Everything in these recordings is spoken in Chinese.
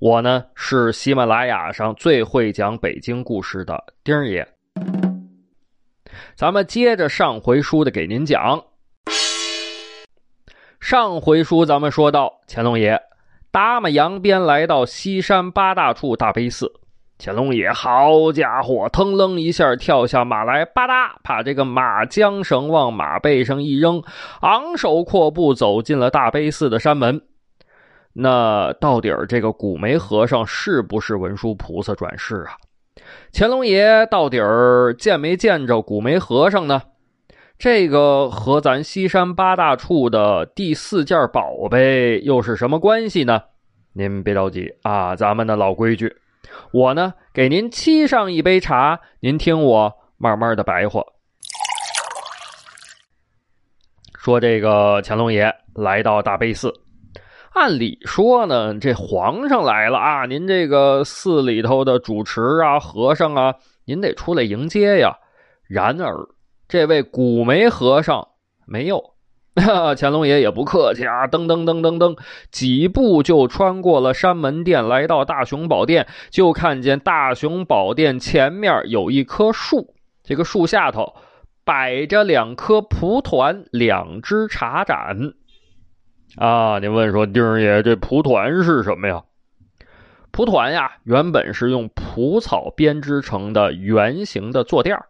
我呢是喜马拉雅上最会讲北京故事的丁儿爷。咱们接着上回书的给您讲。上回书咱们说到，乾隆爷打马扬鞭来到西山八大处大悲寺。乾隆爷好家伙，腾楞一下跳下马来，吧嗒把这个马缰绳往马背上一扔，昂首阔步走进了大悲寺的山门。那到底儿这个古梅和尚是不是文殊菩萨转世啊？乾隆爷到底儿见没见着古梅和尚呢？这个和咱西山八大处的第四件宝贝又是什么关系呢？您别着急啊，咱们的老规矩，我呢给您沏上一杯茶，您听我慢慢的白话。说这个乾隆爷来到大悲寺，按理说呢，这皇上来了啊，您这个寺里头的主持啊、和尚啊，您得出来迎接呀。然而。这位古梅和尚没有，乾隆爷也不客气啊，噔噔噔噔噔，几步就穿过了山门殿，来到大雄宝殿，就看见大雄宝殿前面有一棵树，这个树下头摆着两颗蒲团，两只茶盏。啊，你问说丁儿爷，这蒲团是什么呀？蒲团呀，原本是用蒲草编织成的圆形的坐垫儿。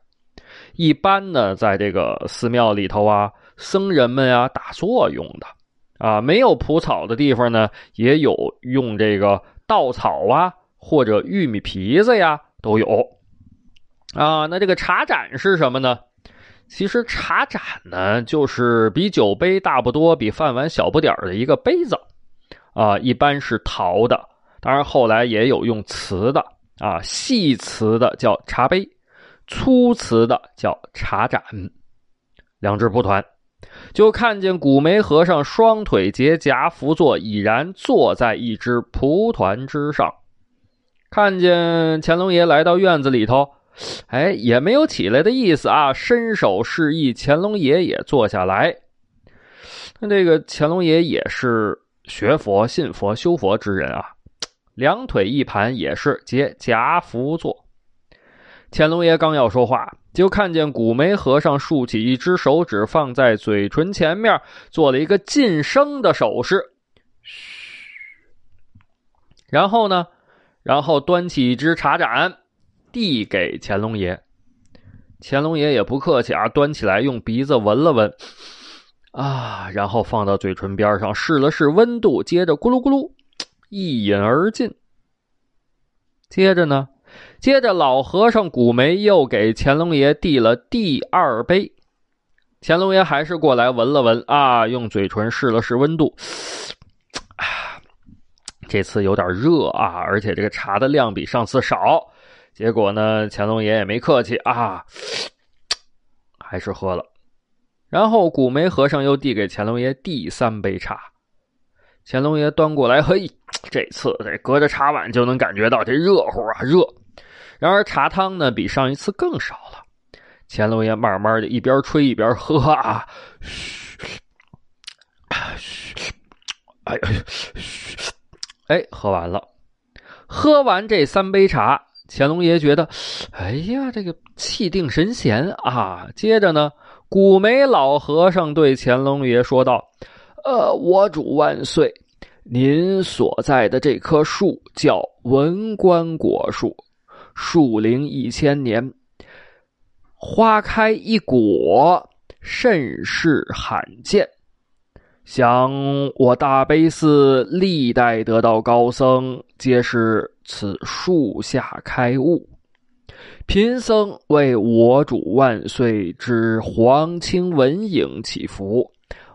一般呢，在这个寺庙里头啊，僧人们啊打坐用的，啊，没有蒲草的地方呢，也有用这个稻草啊，或者玉米皮子呀，都有。啊，那这个茶盏是什么呢？其实茶盏呢，就是比酒杯大不多，比饭碗小不点儿的一个杯子，啊，一般是陶的，当然后来也有用瓷的，啊，细瓷的叫茶杯。粗瓷的叫茶盏，两只蒲团，就看见古梅和尚双腿结夹趺坐，已然坐在一只蒲团之上。看见乾隆爷来到院子里头，哎，也没有起来的意思啊，伸手示意乾隆爷也坐下来。那这个乾隆爷也是学佛、信佛、修佛之人啊，两腿一盘，也是结跏趺坐。乾隆爷刚要说话，就看见古梅和尚竖起一只手指，放在嘴唇前面，做了一个噤声的手势。嘘。然后呢，然后端起一只茶盏，递给乾隆爷。乾隆爷也不客气啊，端起来用鼻子闻了闻，啊，然后放到嘴唇边上试了试温度，接着咕噜咕噜一饮而尽。接着呢。接着，老和尚古梅又给乾隆爷递了第二杯，乾隆爷还是过来闻了闻啊，用嘴唇试了试温度，啊，这次有点热啊，而且这个茶的量比上次少。结果呢，乾隆爷也没客气啊，还是喝了。然后古梅和尚又递给乾隆爷第三杯茶，乾隆爷端过来，嘿，这次这隔着茶碗就能感觉到这热乎啊，热。然而茶汤呢，比上一次更少了。乾隆爷慢慢的一边吹一边喝啊，嘘，嘘，哎呀，嘘，哎，喝完了。喝完这三杯茶，乾隆爷觉得，哎呀，这个气定神闲啊。接着呢，古梅老和尚对乾隆爷说道：“呃，我主万岁，您所在的这棵树叫文官果树。”树龄一千年，花开一果，甚是罕见。想我大悲寺历代得道高僧，皆是此树下开悟。贫僧为我主万岁之皇亲文影祈福，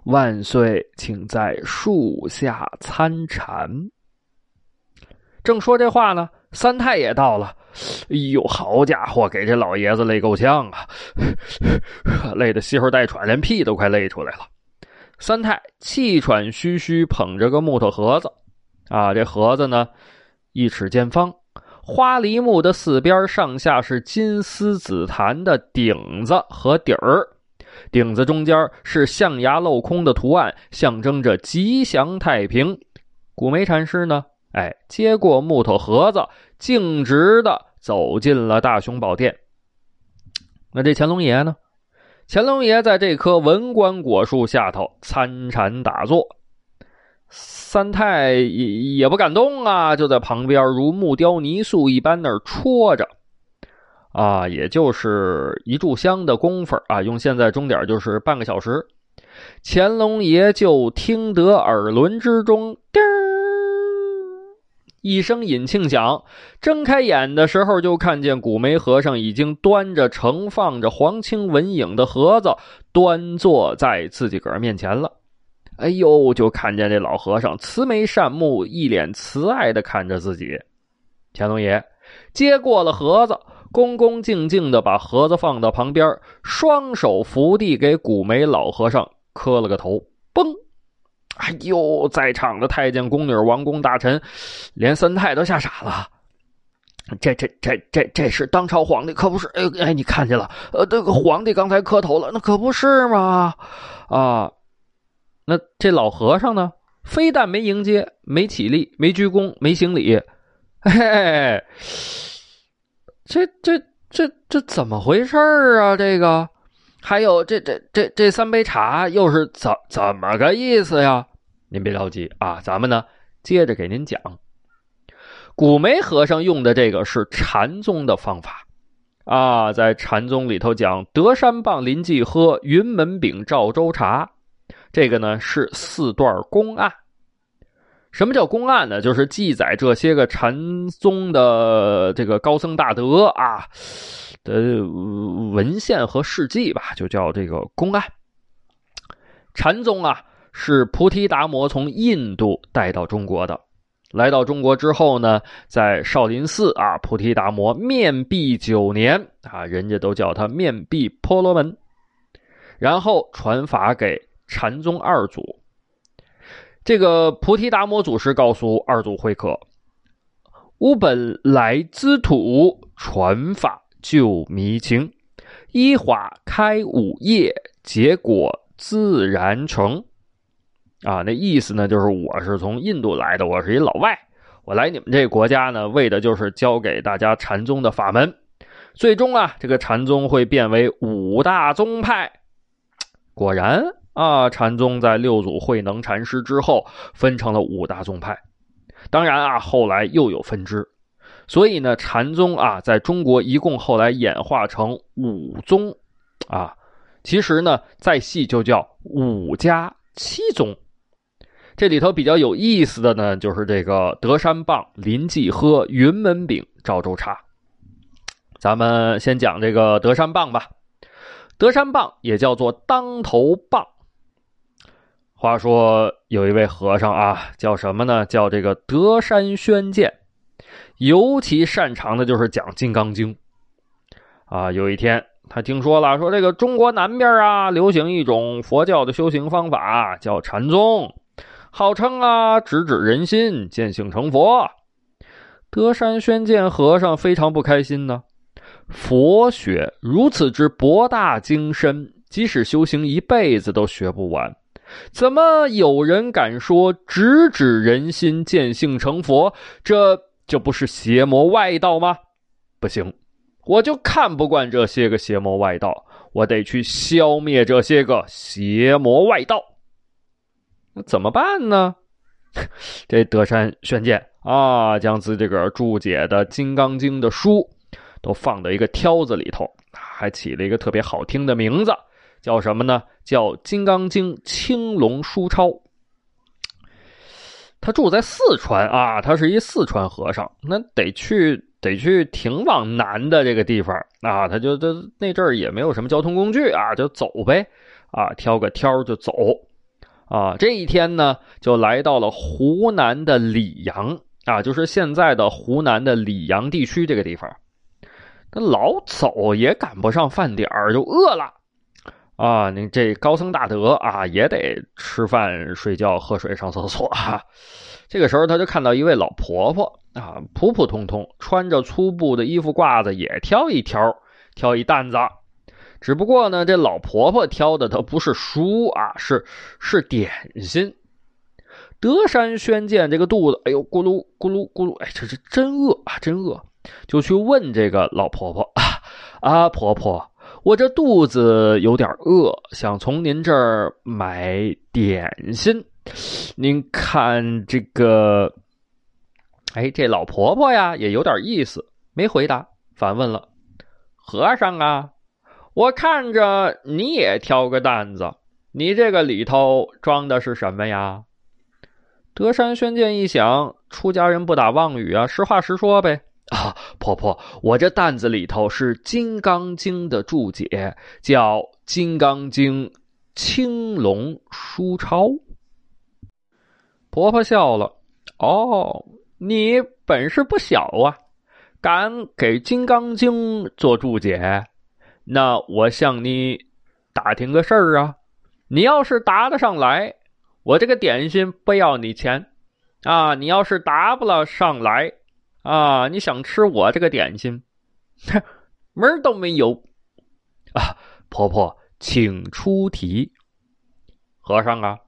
万岁请在树下参禅。正说这话呢，三太也到了。哎呦，好家伙，给这老爷子累够呛啊，累得吸呼带喘，连屁都快累出来了。三太气喘吁吁，捧着个木头盒子，啊，这盒子呢，一尺见方，花梨木的四边上下是金丝紫檀的顶子和底儿，顶子中间是象牙镂空的图案，象征着吉祥太平。古梅禅师呢？哎，接过木头盒子，径直的走进了大雄宝殿。那这乾隆爷呢？乾隆爷在这棵文官果树下头参禅打坐，三太也也不敢动啊，就在旁边如木雕泥塑一般那儿戳着，啊，也就是一炷香的功夫啊，用现在钟点就是半个小时。乾隆爷就听得耳轮之中叮一声引磬响，睁开眼的时候，就看见古梅和尚已经端着盛放着黄青文影的盒子，端坐在自己个儿面前了。哎呦，就看见这老和尚慈眉善目，一脸慈爱的看着自己。乾隆爷接过了盒子，恭恭敬敬的把盒子放到旁边，双手扶地给古梅老和尚磕了个头，嘣。哎呦，在场的太监、宫女、王公大臣，连三太都吓傻了。这、这、这、这、这是当朝皇帝，可不是？哎哎，你看见了？呃，这个皇帝刚才磕头了，那可不是吗？啊，那这老和尚呢？非但没迎接，没起立，没鞠躬，没行礼。嘿，这、这、这、这怎么回事啊？这个。还有这这这这三杯茶又是怎怎么个意思呀？您别着急啊，咱们呢接着给您讲。古梅和尚用的这个是禅宗的方法啊，在禅宗里头讲德山棒临济喝，云门饼赵州茶，这个呢是四段公案。什么叫公案呢？就是记载这些个禅宗的这个高僧大德啊。的文献和事迹吧，就叫这个公案。禅宗啊，是菩提达摩从印度带到中国的。来到中国之后呢，在少林寺啊，菩提达摩面壁九年啊，人家都叫他面壁婆罗门。然后传法给禅宗二祖。这个菩提达摩祖师告诉二祖慧可：“吾本来兹土传法。”救迷情，一花开五叶，结果自然成。啊，那意思呢，就是我是从印度来的，我是一老外，我来你们这个国家呢，为的就是教给大家禅宗的法门。最终啊，这个禅宗会变为五大宗派。果然啊，禅宗在六祖慧能禅师之后，分成了五大宗派。当然啊，后来又有分支。所以呢，禅宗啊，在中国一共后来演化成五宗，啊，其实呢，再细就叫五家七宗。这里头比较有意思的呢，就是这个德山棒、临济喝、云门饼、赵州茶。咱们先讲这个德山棒吧。德山棒也叫做当头棒。话说有一位和尚啊，叫什么呢？叫这个德山宣鉴。尤其擅长的就是讲《金刚经》啊。有一天，他听说了，说这个中国南边啊，流行一种佛教的修行方法，叫禅宗，号称啊，直指人心，见性成佛。德山宣鉴和尚非常不开心呢。佛学如此之博大精深，即使修行一辈子都学不完，怎么有人敢说直指人心，见性成佛？这？这不是邪魔外道吗？不行，我就看不惯这些个邪魔外道，我得去消灭这些个邪魔外道。那怎么办呢？这德山宣鉴啊，将自己个儿注解的《金刚经》的书都放到一个挑子里头，还起了一个特别好听的名字，叫什么呢？叫《金刚经青龙书钞》。他住在四川啊，他是一四川和尚，那得去得去挺往南的这个地方啊，他就这那阵儿也没有什么交通工具啊，就走呗，啊，挑个挑就走，啊，这一天呢，就来到了湖南的溧阳啊，就是现在的湖南的溧阳地区这个地方。他老走也赶不上饭点儿，就饿了啊！你这高僧大德啊，也得吃饭、睡觉、喝水、上厕所啊。这个时候，他就看到一位老婆婆啊，普普通通，穿着粗布的衣服褂子，也挑一挑，挑一担子。只不过呢，这老婆婆挑的她不是书啊，是是点心。德山宣见这个肚子，哎呦，咕噜咕噜咕噜，哎，这是真饿啊，真饿。就去问这个老婆婆啊啊，婆婆，我这肚子有点饿，想从您这儿买点心。您看这个，哎，这老婆婆呀也有点意思，没回答，反问了：“和尚啊，我看着你也挑个担子，你这个里头装的是什么呀？”德山宣鉴一想，出家人不打妄语啊，实话实说呗。啊，婆婆，我这担子里头是《金刚经》的注解，叫《金刚经青龙书钞》。婆婆笑了，哦，你本事不小啊，敢给《金刚经》做注解？那我向你打听个事儿啊，你要是答得上来，我这个点心不要你钱啊；你要是答不了上来。啊！你想吃我这个点心，门都没有啊！婆婆，请出题。和尚啊，《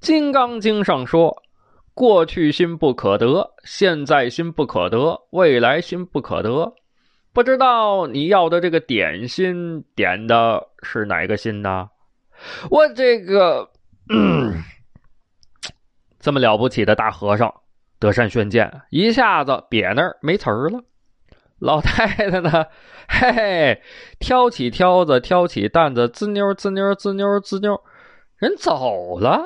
金刚经》上说：“过去心不可得，现在心不可得，未来心不可得。”不知道你要的这个点心点的是哪个心呢？我这个，嗯，这么了不起的大和尚。德山宣鉴一下子瘪那儿没词儿了，老太太呢？嘿嘿，挑起挑子，挑起担子，滋妞滋妞滋妞滋妞，人走了。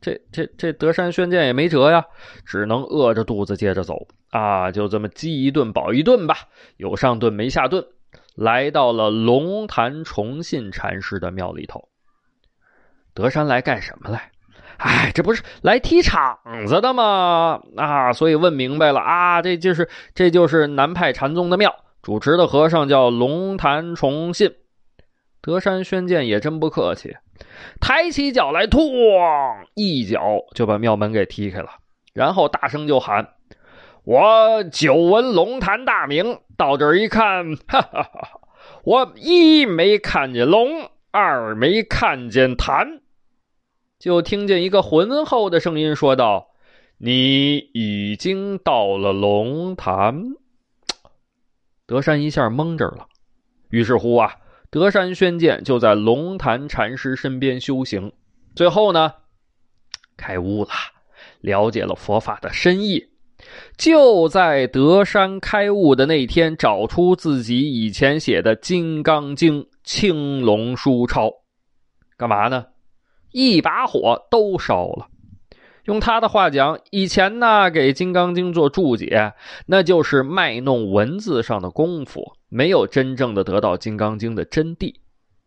这这这德山宣鉴也没辙呀，只能饿着肚子接着走啊！就这么饥一顿饱一顿吧，有上顿没下顿，来到了龙潭崇信禅师的庙里头。德山来干什么来？哎，这不是来踢场子的吗？啊，所以问明白了啊，这就是这就是南派禅宗的庙，主持的和尚叫龙潭崇信。德山宣鉴也真不客气，抬起脚来，咣一脚就把庙门给踢开了，然后大声就喊：“我久闻龙潭大名，到这儿一看，哈哈哈！我一没看见龙，二没看见潭。”就听见一个浑厚的声音说道：“你已经到了龙潭。”德山一下懵着了。于是乎啊，德山宣鉴就在龙潭禅师身边修行，最后呢，开悟了，了解了佛法的深意。就在德山开悟的那天，找出自己以前写的《金刚经》青龙书抄，干嘛呢？一把火都烧了。用他的话讲，以前呢给《金刚经》做注解，那就是卖弄文字上的功夫，没有真正的得到《金刚经》的真谛。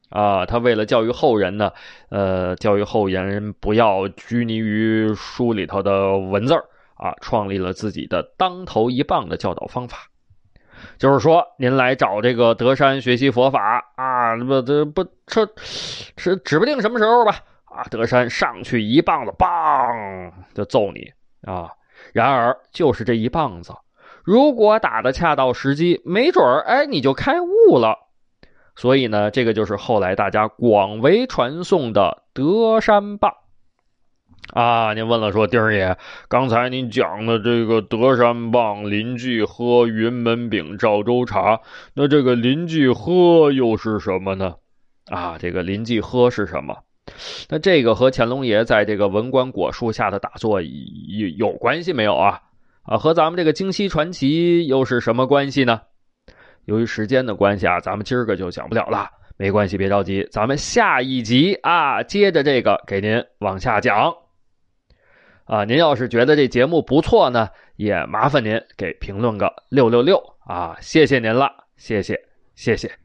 啊，他为了教育后人呢，呃，教育后人不要拘泥于书里头的文字啊，创立了自己的当头一棒的教导方法。就是说，您来找这个德山学习佛法啊，不，这不，这，是指不定什么时候吧。啊！德山上去一棒子，梆就揍你啊！然而就是这一棒子，如果打的恰到时机，没准儿哎你就开悟了。所以呢，这个就是后来大家广为传颂的德山棒啊！您问了说，丁儿爷，刚才您讲的这个德山棒、邻居喝、云门饼、赵州茶，那这个邻居喝又是什么呢？啊，这个邻居喝是什么？那这个和乾隆爷在这个文官果树下的打坐有有关系没有啊？啊，和咱们这个京西传奇又是什么关系呢？由于时间的关系啊，咱们今儿个就讲不了了。没关系，别着急，咱们下一集啊，接着这个给您往下讲。啊，您要是觉得这节目不错呢，也麻烦您给评论个六六六啊，谢谢您了，谢谢，谢谢。